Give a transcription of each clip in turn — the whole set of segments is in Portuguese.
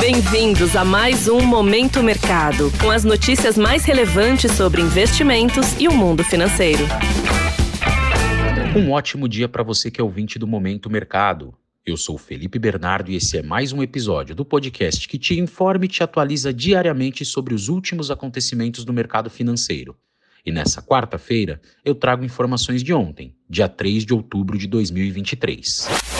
Bem-vindos a mais um Momento Mercado, com as notícias mais relevantes sobre investimentos e o mundo financeiro. Um ótimo dia para você que é ouvinte do Momento Mercado. Eu sou Felipe Bernardo e esse é mais um episódio do podcast que te informa e te atualiza diariamente sobre os últimos acontecimentos do mercado financeiro. E nessa quarta-feira eu trago informações de ontem, dia 3 de outubro de 2023.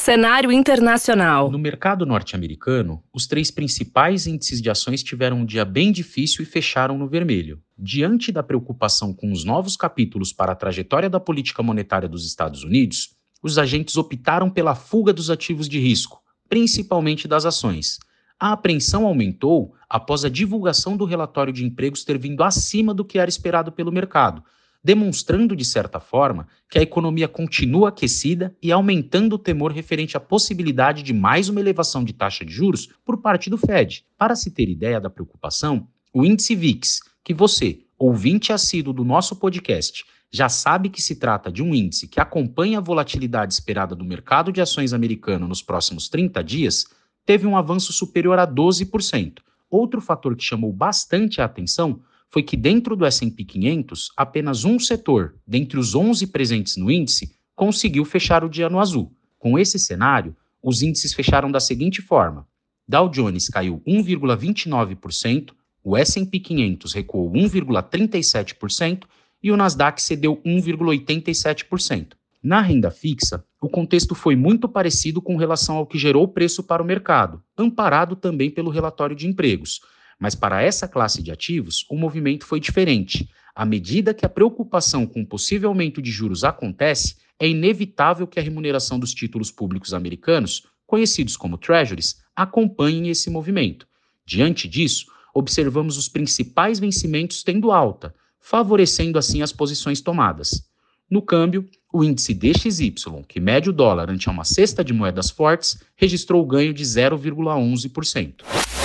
Cenário internacional. No mercado norte-americano, os três principais índices de ações tiveram um dia bem difícil e fecharam no vermelho. Diante da preocupação com os novos capítulos para a trajetória da política monetária dos Estados Unidos, os agentes optaram pela fuga dos ativos de risco, principalmente das ações. A apreensão aumentou após a divulgação do relatório de empregos ter vindo acima do que era esperado pelo mercado, demonstrando, de certa forma, que a economia continua aquecida e aumentando o temor referente à possibilidade de mais uma elevação de taxa de juros por parte do Fed. Para se ter ideia da preocupação, o índice VIX, que você, ouvinte assíduo do nosso podcast, já sabe que se trata de um índice que acompanha a volatilidade esperada do mercado de ações americano nos próximos 30 dias, teve um avanço superior a 12%. Outro fator que chamou bastante a atenção foi que dentro do S&P 500, apenas um setor, dentre os 11 presentes no índice, conseguiu fechar o dia no azul. Com esse cenário, os índices fecharam da seguinte forma: Dow Jones caiu 1,29%, o S&P 500 recuou 1,37% e o Nasdaq cedeu 1,87%. Na renda fixa, o contexto foi muito parecido com relação ao que gerou preço para o mercado, amparado também pelo relatório de empregos. Mas para essa classe de ativos, o movimento foi diferente. À medida que a preocupação com o possível aumento de juros acontece, é inevitável que a remuneração dos títulos públicos americanos, conhecidos como treasuries, acompanhem esse movimento. Diante disso, observamos os principais vencimentos tendo alta, favorecendo assim as posições tomadas. No câmbio, o índice DXY, que mede o dólar ante uma cesta de moedas fortes, registrou ganho de 0,11%.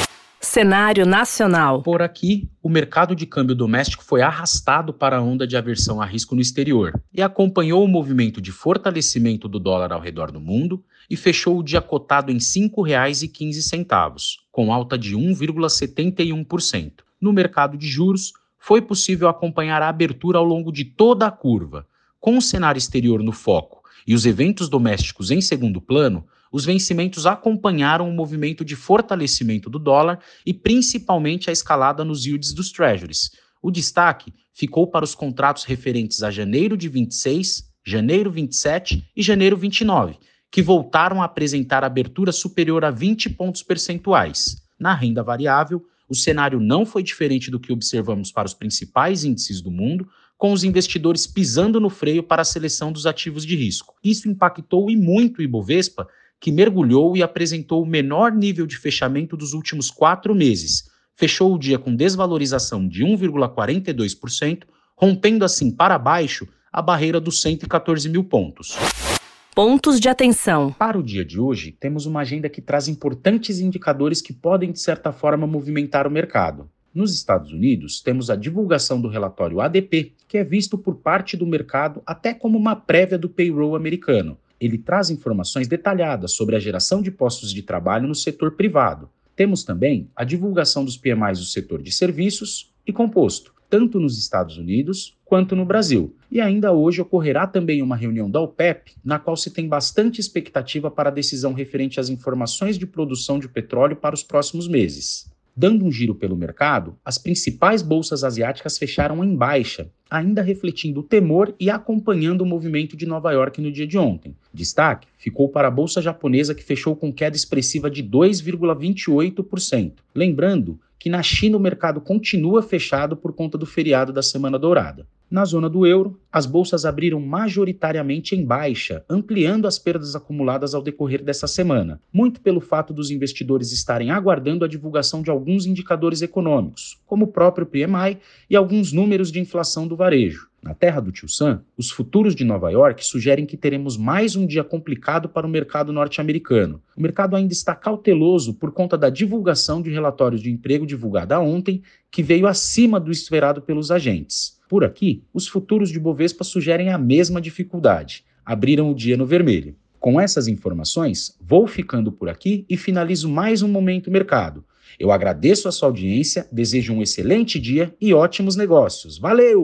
Cenário nacional. Por aqui, o mercado de câmbio doméstico foi arrastado para a onda de aversão a risco no exterior e acompanhou o movimento de fortalecimento do dólar ao redor do mundo e fechou o dia cotado em R$ 5,15, com alta de 1,71%. No mercado de juros, foi possível acompanhar a abertura ao longo de toda a curva. Com o cenário exterior no foco e os eventos domésticos em segundo plano, os vencimentos acompanharam o movimento de fortalecimento do dólar e principalmente a escalada nos yields dos treasuries. O destaque ficou para os contratos referentes a janeiro de 26, janeiro 27 e janeiro 29, que voltaram a apresentar abertura superior a 20 pontos percentuais. Na renda variável, o cenário não foi diferente do que observamos para os principais índices do mundo, com os investidores pisando no freio para a seleção dos ativos de risco. Isso impactou e muito o Ibovespa, que mergulhou e apresentou o menor nível de fechamento dos últimos quatro meses. Fechou o dia com desvalorização de 1,42%, rompendo assim para baixo a barreira dos 114 mil pontos. Pontos de atenção. Para o dia de hoje, temos uma agenda que traz importantes indicadores que podem, de certa forma, movimentar o mercado. Nos Estados Unidos, temos a divulgação do relatório ADP, que é visto por parte do mercado até como uma prévia do payroll americano. Ele traz informações detalhadas sobre a geração de postos de trabalho no setor privado. Temos também a divulgação dos PMIs do setor de serviços e composto, tanto nos Estados Unidos quanto no Brasil. E ainda hoje ocorrerá também uma reunião da OPEP, na qual se tem bastante expectativa para a decisão referente às informações de produção de petróleo para os próximos meses. Dando um giro pelo mercado, as principais bolsas asiáticas fecharam em baixa, ainda refletindo o temor e acompanhando o movimento de Nova York no dia de ontem. Destaque ficou para a bolsa japonesa que fechou com queda expressiva de 2,28%. Lembrando que na China o mercado continua fechado por conta do feriado da Semana Dourada. Na zona do euro, as bolsas abriram majoritariamente em baixa, ampliando as perdas acumuladas ao decorrer dessa semana, muito pelo fato dos investidores estarem aguardando a divulgação de alguns indicadores econômicos, como o próprio PMI e alguns números de inflação do varejo. Na terra do Tio Sam, os futuros de Nova York sugerem que teremos mais um dia complicado para o mercado norte-americano. O mercado ainda está cauteloso por conta da divulgação de relatórios de emprego divulgada ontem, que veio acima do esperado pelos agentes. Por aqui, os futuros de Bovespa sugerem a mesma dificuldade. Abriram o dia no vermelho. Com essas informações, vou ficando por aqui e finalizo mais um Momento Mercado. Eu agradeço a sua audiência, desejo um excelente dia e ótimos negócios. Valeu!